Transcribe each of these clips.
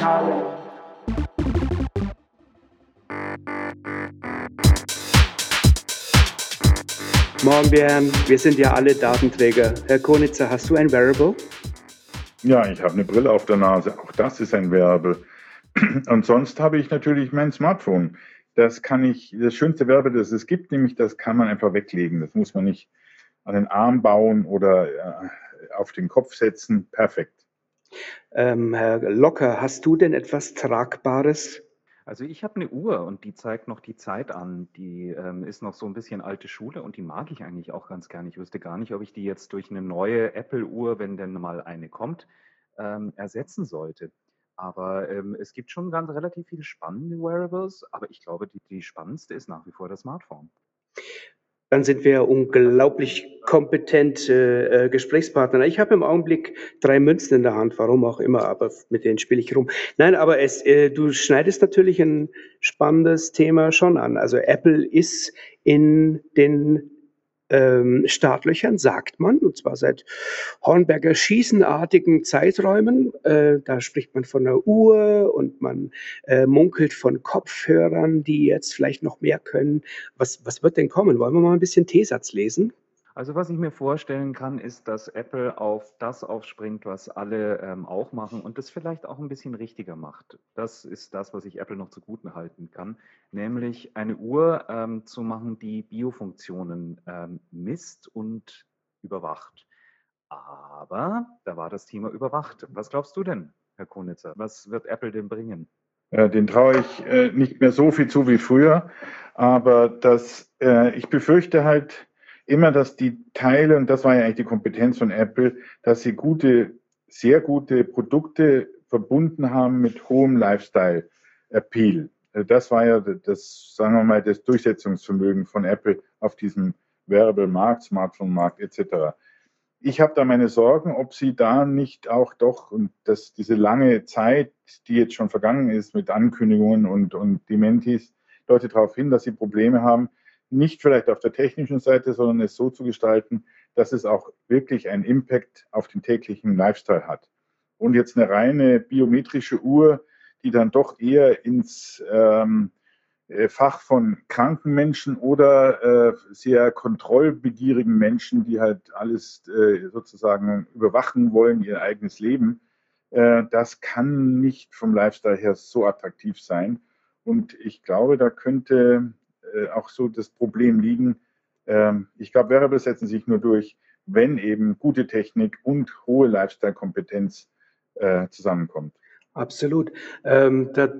Digitalen. Morgen, Björn. Wir sind ja alle Datenträger. Herr Konitzer, hast du ein Wearable? Ja, ich habe eine Brille auf der Nase. Auch das ist ein Wearable. Und sonst habe ich natürlich mein Smartphone. Das kann ich, das schönste Wearable, das es gibt, nämlich das kann man einfach weglegen. Das muss man nicht an den Arm bauen oder äh, auf den Kopf setzen. Perfekt. Ähm, Herr Locker, hast du denn etwas Tragbares? Also ich habe eine Uhr und die zeigt noch die Zeit an. Die ähm, ist noch so ein bisschen alte Schule und die mag ich eigentlich auch ganz gerne. Ich wüsste gar nicht, ob ich die jetzt durch eine neue Apple-Uhr, wenn denn mal eine kommt, ähm, ersetzen sollte. Aber ähm, es gibt schon ganz relativ viele spannende Wearables, aber ich glaube, die, die spannendste ist nach wie vor das Smartphone dann sind wir unglaublich kompetente äh, Gesprächspartner. Ich habe im Augenblick drei Münzen in der Hand, warum auch immer, aber mit denen spiele ich rum. Nein, aber es, äh, du schneidest natürlich ein spannendes Thema schon an. Also Apple ist in den ähm, Startlöchern, sagt man, und zwar seit Hornberger schießenartigen Zeiträumen. Äh, da spricht man von einer Uhr und man äh, munkelt von Kopfhörern, die jetzt vielleicht noch mehr können. Was, was wird denn kommen? Wollen wir mal ein bisschen T-Satz lesen? Also was ich mir vorstellen kann, ist, dass Apple auf das aufspringt, was alle ähm, auch machen und das vielleicht auch ein bisschen richtiger macht. Das ist das, was ich Apple noch zugute halten kann, nämlich eine Uhr ähm, zu machen, die Biofunktionen ähm, misst und überwacht. Aber da war das Thema überwacht. Was glaubst du denn, Herr Konitzer? Was wird Apple denn bringen? Äh, den traue ich äh, nicht mehr so viel zu wie früher, aber das, äh, ich befürchte halt, immer, dass die Teile, und das war ja eigentlich die Kompetenz von Apple, dass sie gute, sehr gute Produkte verbunden haben mit hohem Lifestyle-Appeal. Äh, das war ja das, sagen wir mal, das Durchsetzungsvermögen von Apple auf diesem Wearable-Markt, Smartphone-Markt etc. Ich habe da meine Sorgen, ob sie da nicht auch doch, und dass diese lange Zeit, die jetzt schon vergangen ist mit Ankündigungen und, und Dementis, deutet darauf hin, dass sie Probleme haben, nicht vielleicht auf der technischen Seite, sondern es so zu gestalten, dass es auch wirklich einen Impact auf den täglichen Lifestyle hat. Und jetzt eine reine biometrische Uhr, die dann doch eher ins ähm, äh, Fach von kranken Menschen oder äh, sehr kontrollbegierigen Menschen, die halt alles äh, sozusagen überwachen wollen, ihr eigenes Leben, äh, das kann nicht vom Lifestyle her so attraktiv sein. Und ich glaube, da könnte äh, auch so das Problem liegen. Ähm, ich glaube, Wearables setzen sich nur durch, wenn eben gute Technik und hohe Lifestyle-Kompetenz äh, zusammenkommt. Absolut. Ähm, da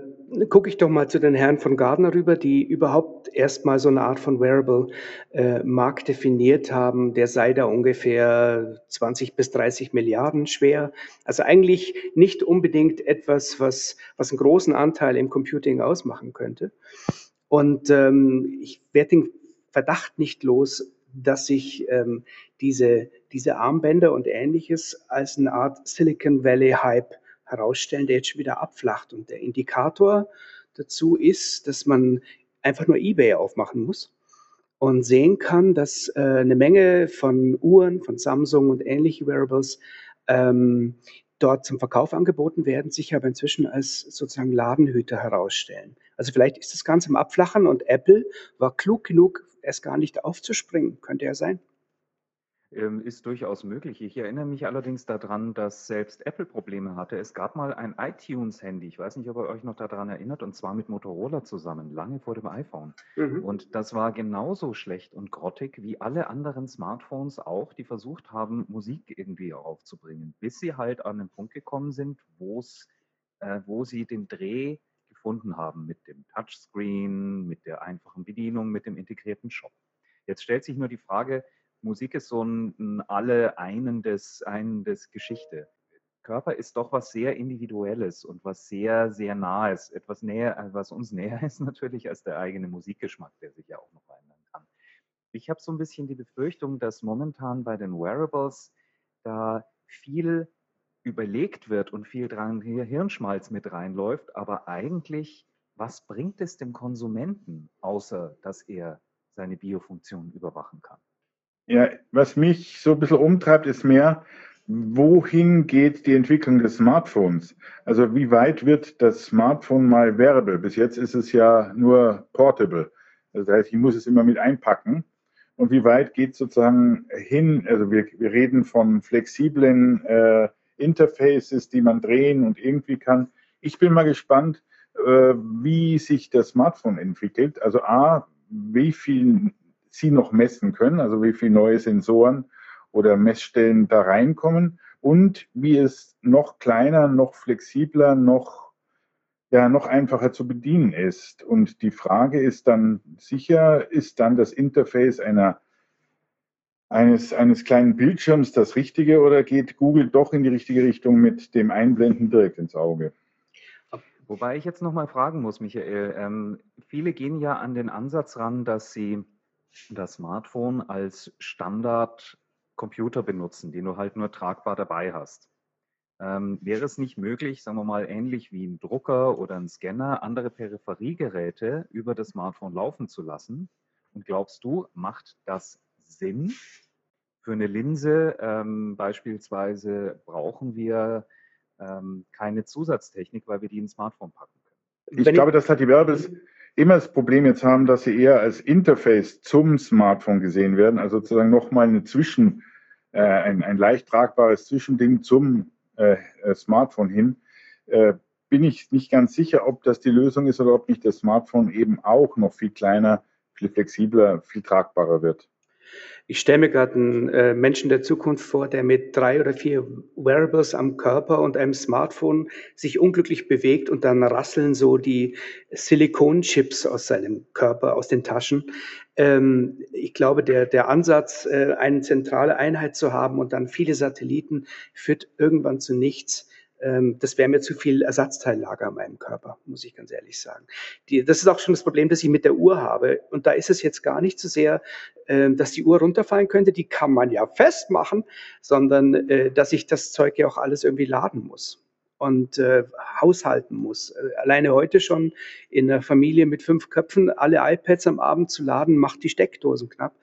gucke ich doch mal zu den Herren von Gardner rüber, die überhaupt erstmal so eine Art von Wearable-Markt äh, definiert haben. Der sei da ungefähr 20 bis 30 Milliarden schwer. Also eigentlich nicht unbedingt etwas, was, was einen großen Anteil im Computing ausmachen könnte. Und ähm, ich werde den Verdacht nicht los, dass sich ähm, diese, diese Armbänder und ähnliches als eine Art Silicon Valley Hype herausstellen, der jetzt schon wieder abflacht. Und der Indikator dazu ist, dass man einfach nur eBay aufmachen muss und sehen kann, dass äh, eine Menge von Uhren, von Samsung und ähnliche Wearables ähm, dort zum Verkauf angeboten werden, sich aber inzwischen als sozusagen Ladenhüter herausstellen. Also vielleicht ist das Ganze im Abflachen und Apple war klug genug, erst gar nicht aufzuspringen. Könnte ja sein. Ähm, ist durchaus möglich. Ich erinnere mich allerdings daran, dass selbst Apple Probleme hatte. Es gab mal ein iTunes-Handy, ich weiß nicht, ob ihr euch noch daran erinnert, und zwar mit Motorola zusammen, lange vor dem iPhone. Mhm. Und das war genauso schlecht und grottig wie alle anderen Smartphones auch, die versucht haben, Musik irgendwie aufzubringen, bis sie halt an den Punkt gekommen sind, äh, wo sie den Dreh gefunden haben mit dem Touchscreen, mit der einfachen Bedienung, mit dem integrierten Shop. Jetzt stellt sich nur die Frage, Musik ist so ein, alle einendes, einendes Geschichte. Körper ist doch was sehr Individuelles und was sehr, sehr Nahes. Etwas näher, äh, was uns näher ist natürlich als der eigene Musikgeschmack, der sich ja auch noch verändern kann. Ich habe so ein bisschen die Befürchtung, dass momentan bei den Wearables da viel überlegt wird und viel dran Hirnschmalz mit reinläuft, aber eigentlich, was bringt es dem Konsumenten, außer dass er seine Biofunktion überwachen kann? Ja, was mich so ein bisschen umtreibt, ist mehr, wohin geht die Entwicklung des Smartphones? Also wie weit wird das Smartphone mal wearable? Bis jetzt ist es ja nur portable. Das heißt, ich muss es immer mit einpacken. Und wie weit geht sozusagen hin? Also wir, wir reden von flexiblen äh, Interfaces, die man drehen und irgendwie kann. Ich bin mal gespannt, äh, wie sich das Smartphone entwickelt. Also A, wie viel Sie noch messen können, also wie viele neue Sensoren oder Messstellen da reinkommen und wie es noch kleiner, noch flexibler, noch, ja, noch einfacher zu bedienen ist. Und die Frage ist dann sicher, ist dann das Interface einer eines, eines kleinen Bildschirms das Richtige oder geht Google doch in die richtige Richtung mit dem Einblenden direkt ins Auge? Wobei ich jetzt nochmal fragen muss, Michael. Ähm, viele gehen ja an den Ansatz ran, dass sie das Smartphone als Standard Computer benutzen, den du halt nur tragbar dabei hast. Ähm, wäre es nicht möglich, sagen wir mal, ähnlich wie ein Drucker oder ein Scanner, andere Peripheriegeräte über das Smartphone laufen zu lassen? Und glaubst du, macht das Sinn? Für eine Linse ähm, beispielsweise brauchen wir ähm, keine Zusatztechnik, weil wir die ins Smartphone packen können. Ich glaube, dass halt die Wearables immer das Problem jetzt haben, dass sie eher als Interface zum Smartphone gesehen werden, also sozusagen nochmal eine Zwischen, äh, ein, ein leicht tragbares Zwischending zum äh, äh, Smartphone hin, äh, bin ich nicht ganz sicher, ob das die Lösung ist oder ob nicht das Smartphone eben auch noch viel kleiner, viel flexibler, viel tragbarer wird. Ich stelle mir gerade einen äh, Menschen der Zukunft vor, der mit drei oder vier Wearables am Körper und einem Smartphone sich unglücklich bewegt und dann rasseln so die Silikonchips aus seinem Körper, aus den Taschen. Ähm, ich glaube, der, der Ansatz, äh, eine zentrale Einheit zu haben und dann viele Satelliten, führt irgendwann zu nichts. Ähm, das wäre mir zu viel Ersatzteillager an meinem Körper, muss ich ganz ehrlich sagen. Die, das ist auch schon das Problem, das ich mit der Uhr habe. Und da ist es jetzt gar nicht so sehr, äh, dass die Uhr runterfallen könnte, die kann man ja festmachen, sondern äh, dass ich das Zeug ja auch alles irgendwie laden muss und äh, haushalten muss. Äh, alleine heute schon in einer Familie mit fünf Köpfen alle iPads am Abend zu laden, macht die Steckdosen knapp.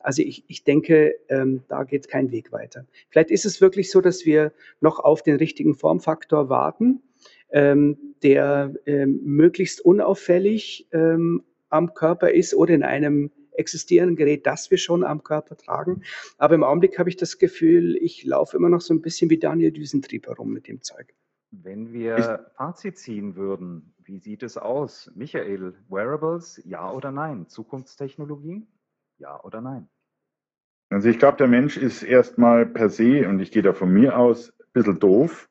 Also ich, ich denke, ähm, da geht kein Weg weiter. Vielleicht ist es wirklich so, dass wir noch auf den richtigen Formfaktor warten, ähm, der ähm, möglichst unauffällig ähm, am Körper ist oder in einem existierenden Gerät, das wir schon am Körper tragen. Aber im Augenblick habe ich das Gefühl, ich laufe immer noch so ein bisschen wie Daniel Düsentrieb herum mit dem Zeug. Wenn wir Fazit ziehen würden, wie sieht es aus? Michael, Wearables, ja oder nein? Zukunftstechnologie? Ja oder nein? Also ich glaube, der Mensch ist erstmal per se, und ich gehe da von mir aus, ein bisschen doof.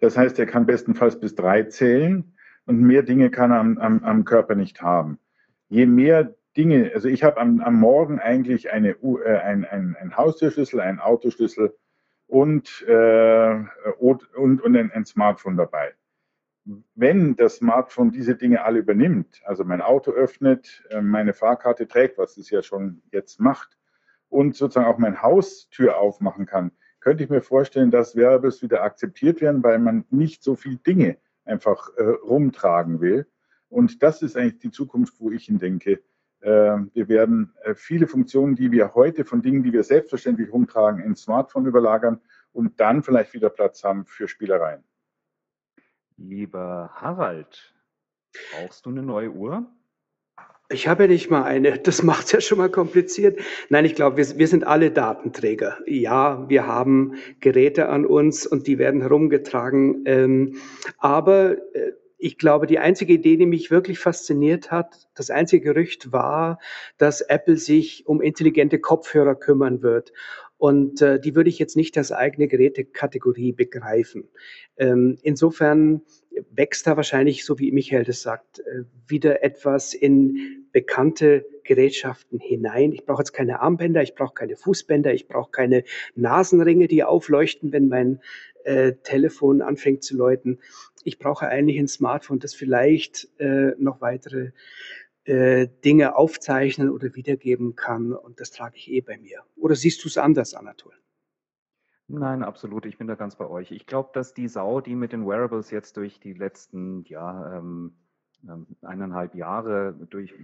Das heißt, er kann bestenfalls bis drei zählen und mehr Dinge kann er am, am, am Körper nicht haben. Je mehr Dinge, also ich habe am, am Morgen eigentlich eine, äh, ein, ein, ein Haustürschlüssel, einen Autoschlüssel und, äh, und, und ein, ein Smartphone dabei wenn das Smartphone diese Dinge alle übernimmt, also mein Auto öffnet, äh, meine Fahrkarte trägt, was es ja schon jetzt macht, und sozusagen auch mein Haustür aufmachen kann, könnte ich mir vorstellen, dass Wearables wieder akzeptiert werden, weil man nicht so viel Dinge einfach äh, rumtragen will. Und das ist eigentlich die Zukunft, wo ich hindenke. Äh, wir werden äh, viele Funktionen, die wir heute von Dingen, die wir selbstverständlich rumtragen, ins Smartphone überlagern und dann vielleicht wieder Platz haben für Spielereien. Lieber Harald, brauchst du eine neue Uhr? Ich habe ja nicht mal eine. Das macht es ja schon mal kompliziert. Nein, ich glaube, wir, wir sind alle Datenträger. Ja, wir haben Geräte an uns und die werden herumgetragen. Ähm, aber äh, ich glaube, die einzige Idee, die mich wirklich fasziniert hat, das einzige Gerücht war, dass Apple sich um intelligente Kopfhörer kümmern wird. Und äh, die würde ich jetzt nicht als eigene Gerätekategorie begreifen. Ähm, insofern wächst da wahrscheinlich, so wie Michael das sagt, äh, wieder etwas in bekannte Gerätschaften hinein. Ich brauche jetzt keine Armbänder, ich brauche keine Fußbänder, ich brauche keine Nasenringe, die aufleuchten, wenn mein äh, Telefon anfängt zu läuten. Ich brauche eigentlich ein Smartphone, das vielleicht äh, noch weitere äh, Dinge aufzeichnen oder wiedergeben kann. Und das trage ich eh bei mir. Oder siehst du es anders, Anatol? Nein, absolut. Ich bin da ganz bei euch. Ich glaube, dass die Sau, die mit den Wearables jetzt durch die letzten ja, ähm, ähm eineinhalb Jahre durch,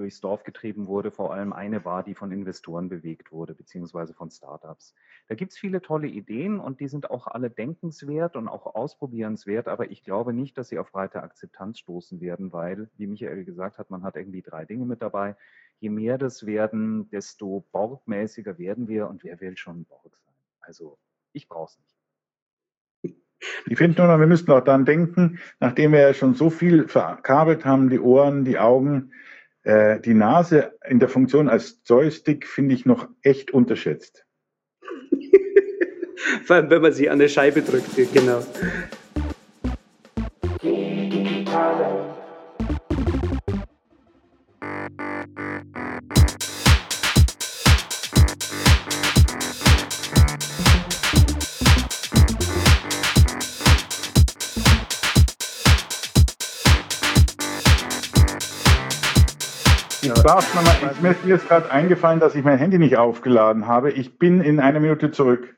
durchs Dorf getrieben wurde, vor allem eine war, die von Investoren bewegt wurde, beziehungsweise von Startups. Da gibt es viele tolle Ideen und die sind auch alle denkenswert und auch ausprobierenswert, aber ich glaube nicht, dass sie auf breite Akzeptanz stoßen werden, weil, wie Michael gesagt hat, man hat irgendwie drei Dinge mit dabei. Je mehr das werden, desto borgmäßiger werden wir und wer will schon Borg sein? Also ich brauche es nicht. Ich finde nur noch, wir müssen auch dann denken, nachdem wir ja schon so viel verkabelt haben, die Ohren, die Augen, äh, die Nase in der Funktion als Joystick finde ich noch echt unterschätzt. Vor allem, wenn man sie an eine Scheibe drückt, genau. Darf man mal, mir ist gerade eingefallen, dass ich mein Handy nicht aufgeladen habe. Ich bin in einer Minute zurück.